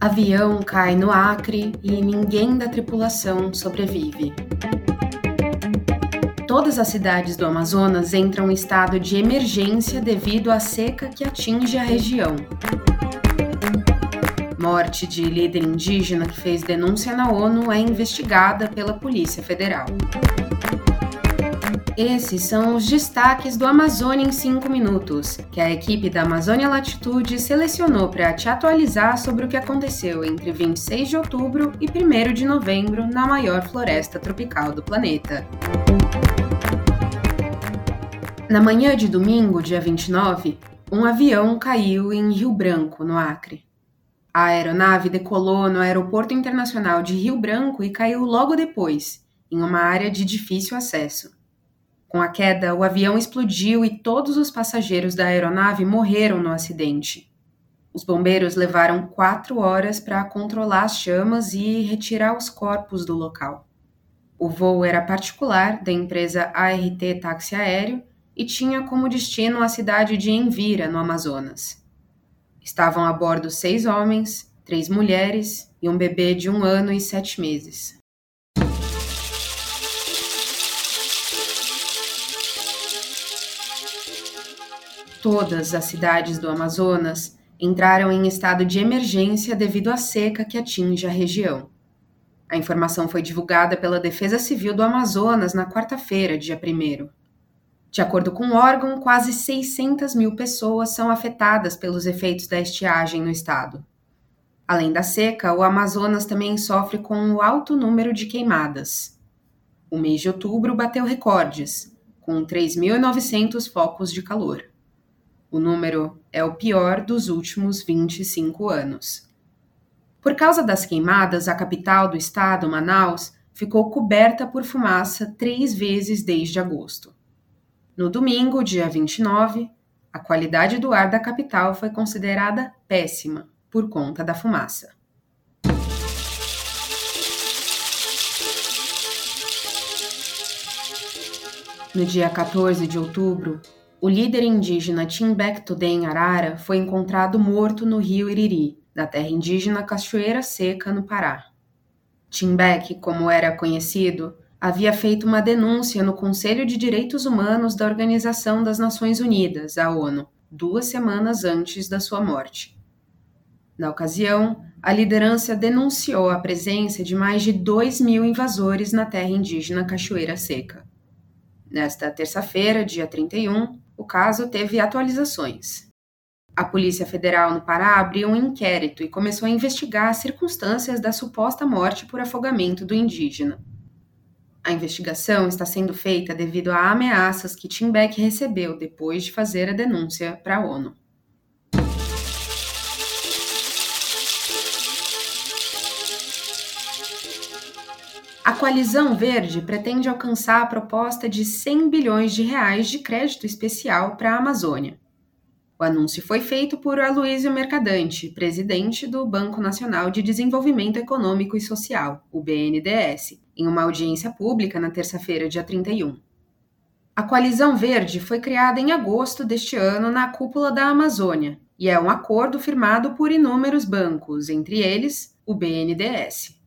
Avião cai no Acre e ninguém da tripulação sobrevive. Todas as cidades do Amazonas entram em estado de emergência devido à seca que atinge a região. Morte de líder indígena que fez denúncia na ONU é investigada pela Polícia Federal. Esses são os destaques do Amazônia em 5 minutos, que a equipe da Amazônia Latitude selecionou para te atualizar sobre o que aconteceu entre 26 de outubro e 1 de novembro na maior floresta tropical do planeta. Na manhã de domingo, dia 29, um avião caiu em Rio Branco, no Acre. A aeronave decolou no Aeroporto Internacional de Rio Branco e caiu logo depois, em uma área de difícil acesso. Com a queda, o avião explodiu e todos os passageiros da aeronave morreram no acidente. Os bombeiros levaram quatro horas para controlar as chamas e retirar os corpos do local. O voo era particular da empresa ART Táxi Aéreo e tinha como destino a cidade de Envira, no Amazonas. Estavam a bordo seis homens, três mulheres e um bebê de um ano e sete meses. Todas as cidades do Amazonas entraram em estado de emergência devido à seca que atinge a região. A informação foi divulgada pela Defesa Civil do Amazonas na quarta-feira, dia 1. De acordo com o órgão, quase 600 mil pessoas são afetadas pelos efeitos da estiagem no estado. Além da seca, o Amazonas também sofre com um alto número de queimadas. O mês de outubro bateu recordes, com 3.900 focos de calor. O número é o pior dos últimos 25 anos. Por causa das queimadas, a capital do estado, Manaus, ficou coberta por fumaça três vezes desde agosto. No domingo, dia 29, a qualidade do ar da capital foi considerada péssima por conta da fumaça. No dia 14 de outubro, o líder indígena Timbek Arara foi encontrado morto no rio Iriri, da terra indígena Cachoeira Seca, no Pará. Timbek, como era conhecido, havia feito uma denúncia no Conselho de Direitos Humanos da Organização das Nações Unidas, a ONU, duas semanas antes da sua morte. Na ocasião, a liderança denunciou a presença de mais de 2 mil invasores na terra indígena Cachoeira Seca. Nesta terça-feira, dia 31, o caso teve atualizações. A Polícia Federal no Pará abriu um inquérito e começou a investigar as circunstâncias da suposta morte por afogamento do indígena. A investigação está sendo feita devido a ameaças que Timbeck recebeu depois de fazer a denúncia para a ONU. A coalizão verde pretende alcançar a proposta de 100 bilhões de reais de crédito especial para a Amazônia. O anúncio foi feito por Aloysio Mercadante, presidente do Banco Nacional de Desenvolvimento Econômico e Social, o BNDES, em uma audiência pública na terça-feira, dia 31. A Coalizão Verde foi criada em agosto deste ano na cúpula da Amazônia e é um acordo firmado por inúmeros bancos, entre eles o BNDES.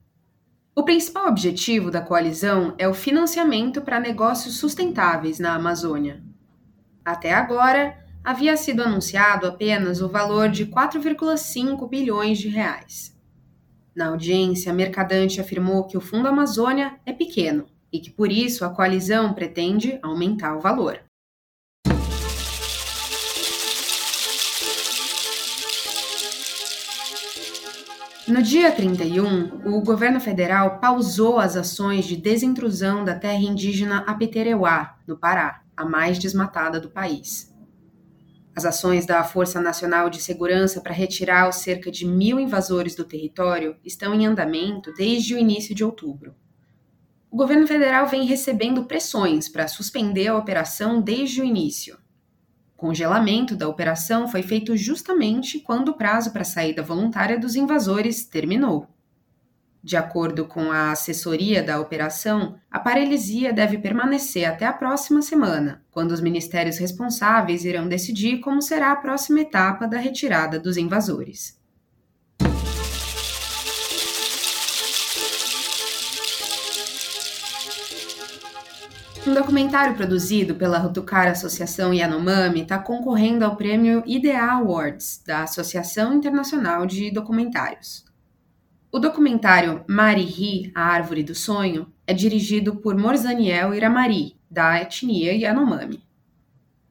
O principal objetivo da coalizão é o financiamento para negócios sustentáveis na Amazônia. Até agora, havia sido anunciado apenas o valor de 4,5 bilhões de reais. Na audiência, Mercadante afirmou que o Fundo Amazônia é pequeno e que por isso a coalizão pretende aumentar o valor. No dia 31, o governo federal pausou as ações de desintrusão da terra indígena Apetereuá, no Pará, a mais desmatada do país. As ações da Força Nacional de Segurança para retirar os cerca de mil invasores do território estão em andamento desde o início de outubro. O governo federal vem recebendo pressões para suspender a operação desde o início congelamento da operação foi feito justamente quando o prazo para a saída voluntária dos invasores terminou. De acordo com a assessoria da operação, a paralisia deve permanecer até a próxima semana, quando os ministérios responsáveis irão decidir como será a próxima etapa da retirada dos invasores. Um documentário produzido pela Rutukara Associação Yanomami está concorrendo ao prêmio IDEA Awards, da Associação Internacional de Documentários. O documentário Marihi, a Árvore do Sonho, é dirigido por Morzaniel Iramari, da etnia Yanomami.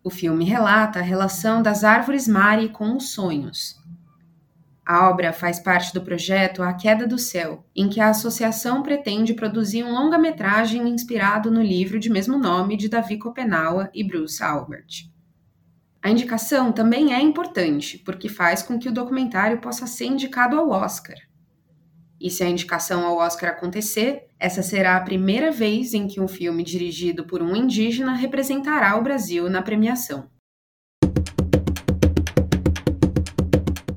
O filme relata a relação das árvores Mari com os sonhos, a obra faz parte do projeto A Queda do Céu, em que a associação pretende produzir um longa-metragem inspirado no livro de mesmo nome de Davi Copenaua e Bruce Albert. A indicação também é importante, porque faz com que o documentário possa ser indicado ao Oscar. E se a indicação ao Oscar acontecer, essa será a primeira vez em que um filme dirigido por um indígena representará o Brasil na premiação.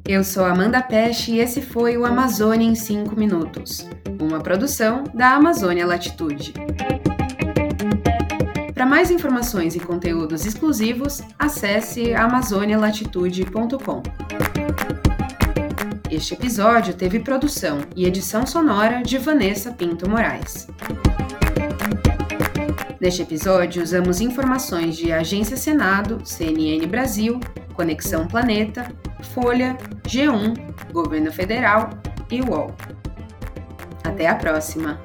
Eu sou Amanda Peste e esse foi o Amazônia em 5 Minutos, uma produção da Amazônia Latitude. Para mais informações e conteúdos exclusivos, acesse amazonialatitude.com. Este episódio teve produção e edição sonora de Vanessa Pinto Moraes. Neste episódio, usamos informações de Agência Senado, CNN Brasil, Conexão Planeta, Folha, G1, Governo Federal e UOL. Até a próxima!